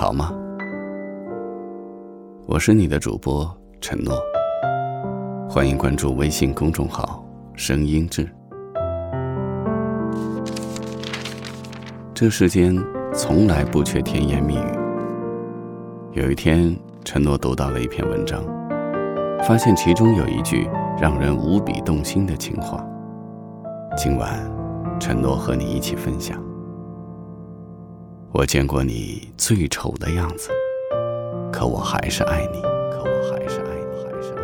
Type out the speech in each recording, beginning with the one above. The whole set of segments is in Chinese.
好吗？我是你的主播陈诺，欢迎关注微信公众号“声音志”。这世间从来不缺甜言蜜语。有一天。承诺读到了一篇文章，发现其中有一句让人无比动心的情话。今晚，承诺和你一起分享。我见过你最丑的样子，可我还是爱你。可我还是爱你，还是爱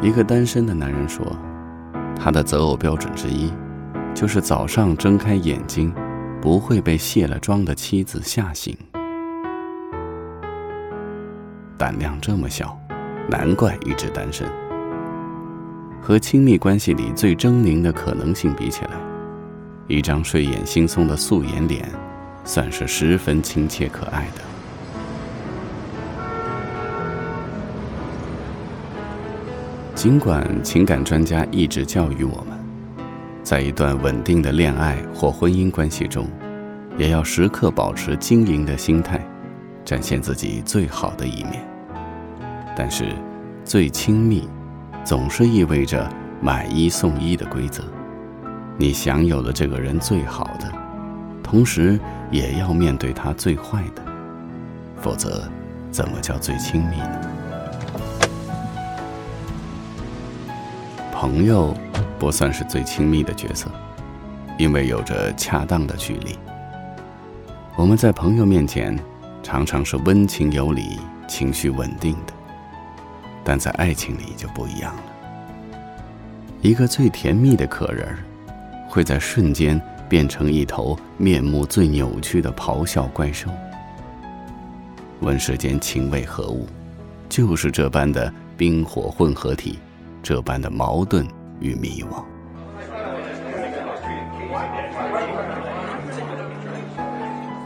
你。一个单身的男人说，他的择偶标准之一，就是早上睁开眼睛，不会被卸了妆的妻子吓醒。胆量这么小，难怪一直单身。和亲密关系里最狰狞的可能性比起来，一张睡眼惺忪的素颜脸，算是十分亲切可爱的。尽管情感专家一直教育我们，在一段稳定的恋爱或婚姻关系中，也要时刻保持经营的心态，展现自己最好的一面。但是，最亲密，总是意味着买一送一的规则。你享有了这个人最好的，同时也要面对他最坏的，否则，怎么叫最亲密呢？朋友不算是最亲密的角色，因为有着恰当的距离。我们在朋友面前常常是温情有礼、情绪稳定的，但在爱情里就不一样了。一个最甜蜜的可人儿，会在瞬间变成一头面目最扭曲的咆哮怪兽。问世间情为何物，就是这般的冰火混合体。这般的矛盾与迷惘。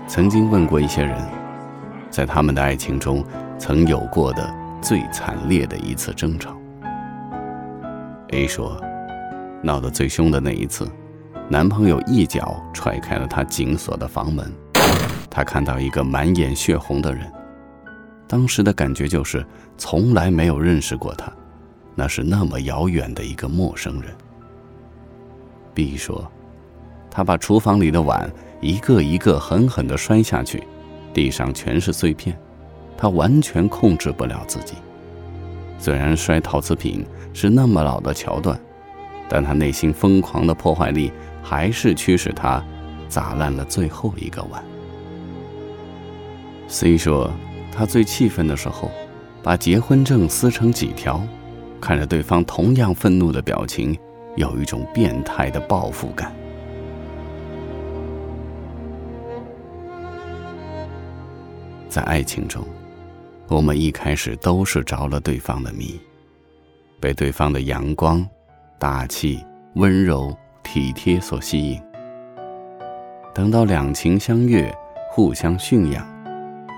曾经问过一些人，在他们的爱情中曾有过的最惨烈的一次争吵。A 说，闹得最凶的那一次，男朋友一脚踹开了她紧锁的房门，她看到一个满眼血红的人，当时的感觉就是从来没有认识过他。那是那么遥远的一个陌生人。B 说：“他把厨房里的碗一个一个狠狠地摔下去，地上全是碎片，他完全控制不了自己。虽然摔陶瓷品是那么老的桥段，但他内心疯狂的破坏力还是驱使他砸烂了最后一个碗。”C 说：“他最气愤的时候，把结婚证撕成几条。”看着对方同样愤怒的表情，有一种变态的报复感。在爱情中，我们一开始都是着了对方的迷，被对方的阳光、大气、温柔、体贴所吸引。等到两情相悦，互相驯养，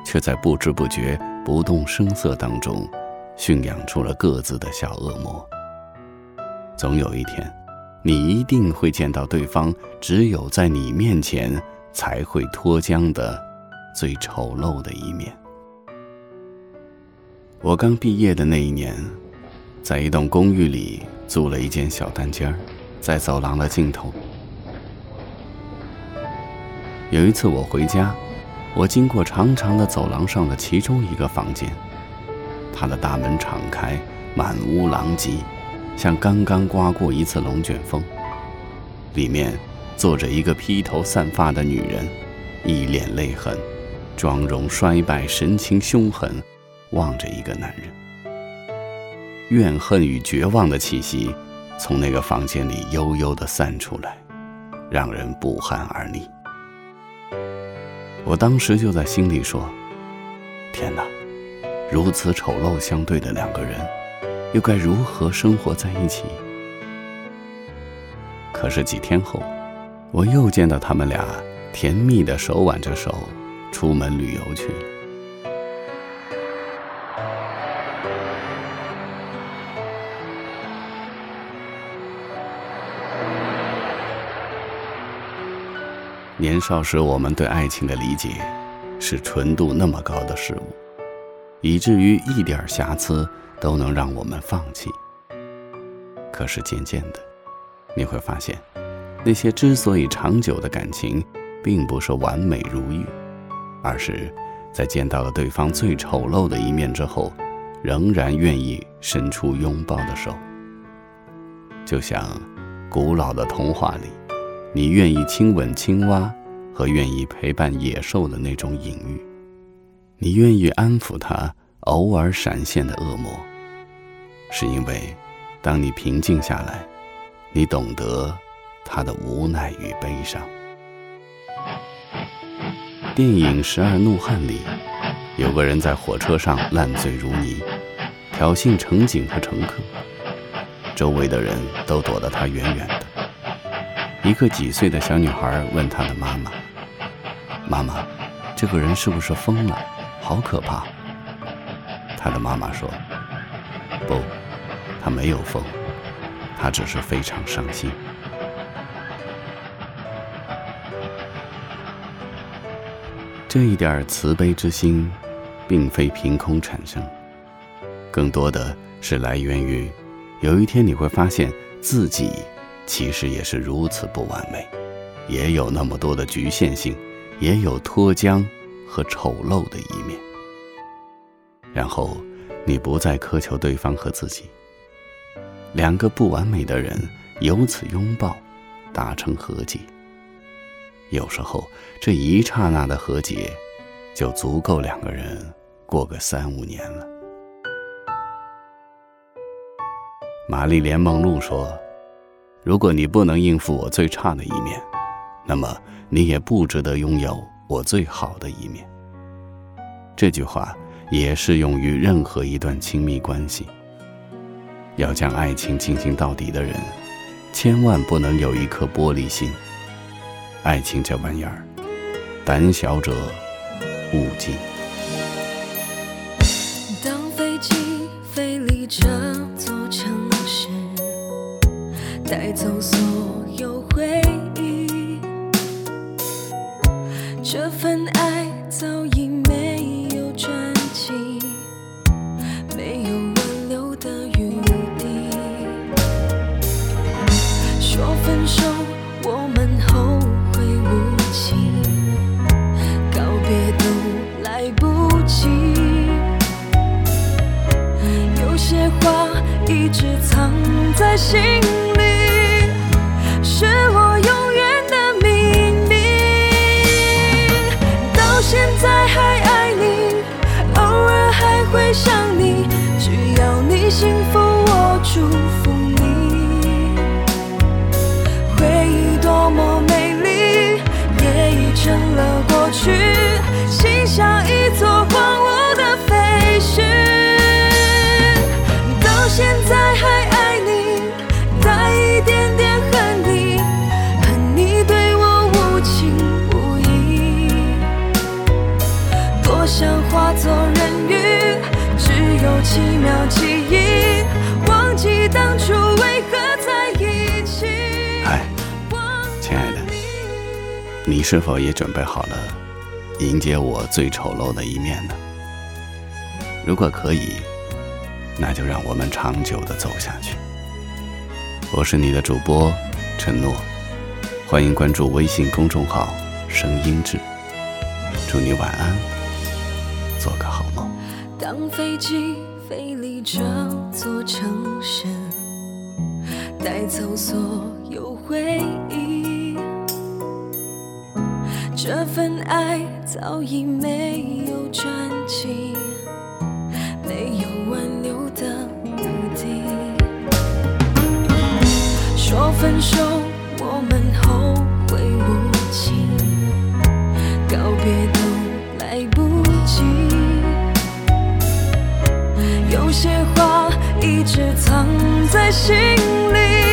却在不知不觉、不动声色当中。驯养出了各自的小恶魔。总有一天，你一定会见到对方只有在你面前才会脱缰的最丑陋的一面。我刚毕业的那一年，在一栋公寓里租了一间小单间儿，在走廊的尽头。有一次我回家，我经过长长的走廊上的其中一个房间。它的大门敞开，满屋狼藉，像刚刚刮过一次龙卷风。里面坐着一个披头散发的女人，一脸泪痕，妆容衰败，神情凶狠，望着一个男人。怨恨与绝望的气息从那个房间里悠悠地散出来，让人不寒而栗。我当时就在心里说：“天哪，如此丑陋相对的两个人，又该如何生活在一起？”可是几天后，我又见到他们俩甜蜜的手挽着手出门旅游去了。年少时，我们对爱情的理解是纯度那么高的事物，以至于一点瑕疵都能让我们放弃。可是渐渐的，你会发现，那些之所以长久的感情，并不是完美如玉，而是在见到了对方最丑陋的一面之后，仍然愿意伸出拥抱的手。就像古老的童话里。你愿意亲吻青蛙，和愿意陪伴野兽的那种隐喻；你愿意安抚它偶尔闪现的恶魔，是因为，当你平静下来，你懂得他的无奈与悲伤。电影《十二怒汉》里，有个人在火车上烂醉如泥，挑衅乘警和乘客，周围的人都躲得他远远的。一个几岁的小女孩问她的妈妈：“妈妈，这个人是不是疯了？好可怕！”她的妈妈说：“不，他没有疯，他只是非常伤心。”这一点慈悲之心，并非凭空产生，更多的是来源于，有一天你会发现自己。其实也是如此不完美，也有那么多的局限性，也有脱缰和丑陋的一面。然后，你不再苛求对方和自己，两个不完美的人由此拥抱，达成和解。有时候，这一刹那的和解，就足够两个人过个三五年了。玛丽莲梦露说。如果你不能应付我最差的一面，那么你也不值得拥有我最好的一面。这句话也适用于任何一段亲密关系。要将爱情进行到底的人，千万不能有一颗玻璃心。爱情这玩意儿，胆小者勿近。这份爱早已没有转机，没有挽留的余地。说分手，我们后会无期，告别都来不及。有些话一直藏在心里。幸福我祝福你回忆多么美丽也已成了过去心像一座荒芜的废墟。到现在还爱你带一点点恨你恨你对我无情无义。多想化作人鱼只有七秒记记忆，忘记当初为何在一起。嗨，亲爱的，你是否也准备好了迎接我最丑陋的一面呢？如果可以，那就让我们长久的走下去。我是你的主播陈诺，欢迎关注微信公众号“声音志”，祝你晚安，做个好梦。当飞机。飞离这座城市，带走所有回忆。这份爱早已没有转机，没有挽留的余地。说分手，我们后会无期，告别在心里，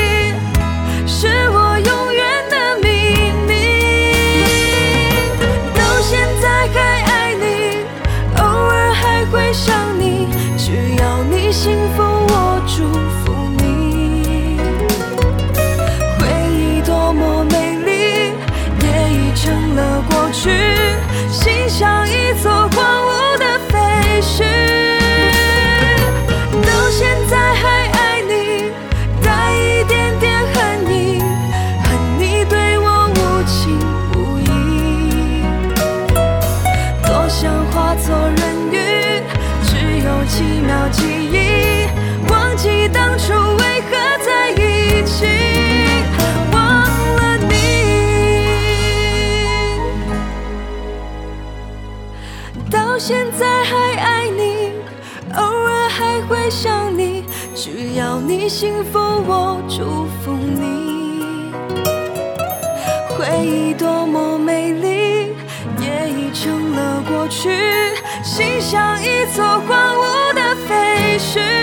你只要你幸福我祝福你。回忆多么美丽也已成了过去心像一座荒芜的废墟。